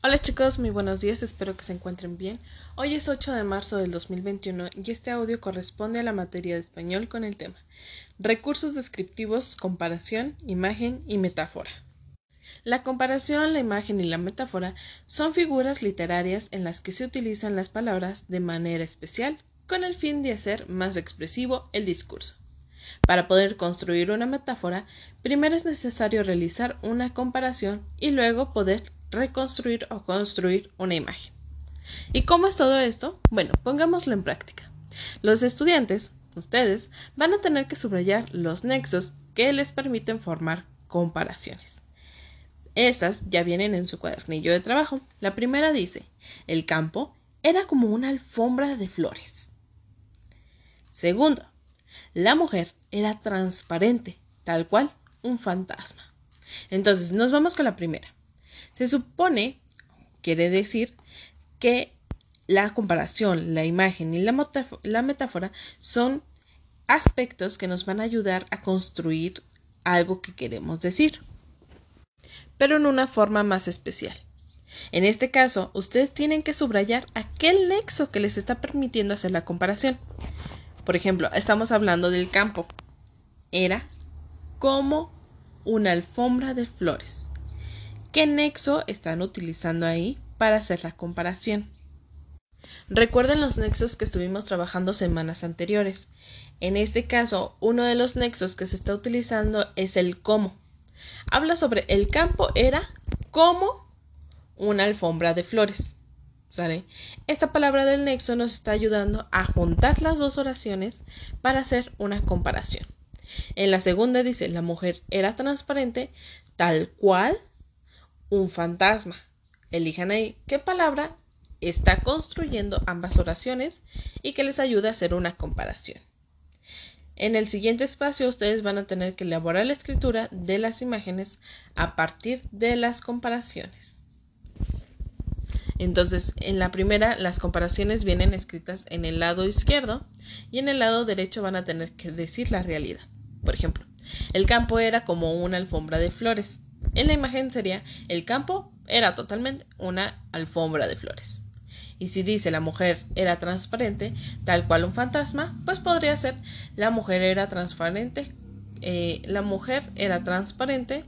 Hola chicos, muy buenos días, espero que se encuentren bien. Hoy es 8 de marzo del 2021 y este audio corresponde a la materia de español con el tema Recursos descriptivos, comparación, imagen y metáfora. La comparación, la imagen y la metáfora son figuras literarias en las que se utilizan las palabras de manera especial con el fin de hacer más expresivo el discurso. Para poder construir una metáfora, primero es necesario realizar una comparación y luego poder reconstruir o construir una imagen. ¿Y cómo es todo esto? Bueno, pongámoslo en práctica. Los estudiantes, ustedes, van a tener que subrayar los nexos que les permiten formar comparaciones. Estas ya vienen en su cuadernillo de trabajo. La primera dice, el campo era como una alfombra de flores. Segundo, la mujer era transparente, tal cual un fantasma. Entonces, nos vamos con la primera. Se supone, quiere decir, que la comparación, la imagen y la, metáfora son aspectos que nos van a ayudar a construir algo que queremos decir, pero en una forma más especial. En este caso, ustedes tienen que subrayar aquel nexo que les está permitiendo hacer la comparación. Por ejemplo, estamos hablando del campo. Era como una alfombra de flores. ¿Qué nexo están utilizando ahí para hacer la comparación? Recuerden los nexos que estuvimos trabajando semanas anteriores. En este caso, uno de los nexos que se está utilizando es el cómo. Habla sobre el campo era como una alfombra de flores. ¿Sale? Esta palabra del nexo nos está ayudando a juntar las dos oraciones para hacer una comparación. En la segunda dice la mujer era transparente tal cual un fantasma. Elijan ahí qué palabra está construyendo ambas oraciones y que les ayude a hacer una comparación. En el siguiente espacio ustedes van a tener que elaborar la escritura de las imágenes a partir de las comparaciones. Entonces, en la primera, las comparaciones vienen escritas en el lado izquierdo y en el lado derecho van a tener que decir la realidad. Por ejemplo, el campo era como una alfombra de flores. En la imagen sería el campo era totalmente una alfombra de flores. Y si dice la mujer era transparente, tal cual un fantasma, pues podría ser la mujer era transparente, eh, la mujer era transparente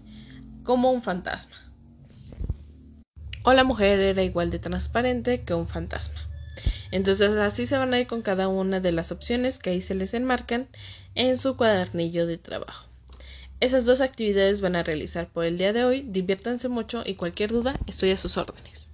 como un fantasma. O la mujer era igual de transparente que un fantasma. Entonces así se van a ir con cada una de las opciones que ahí se les enmarcan en su cuadernillo de trabajo. Esas dos actividades van a realizar por el día de hoy. Diviértanse mucho y cualquier duda estoy a sus órdenes.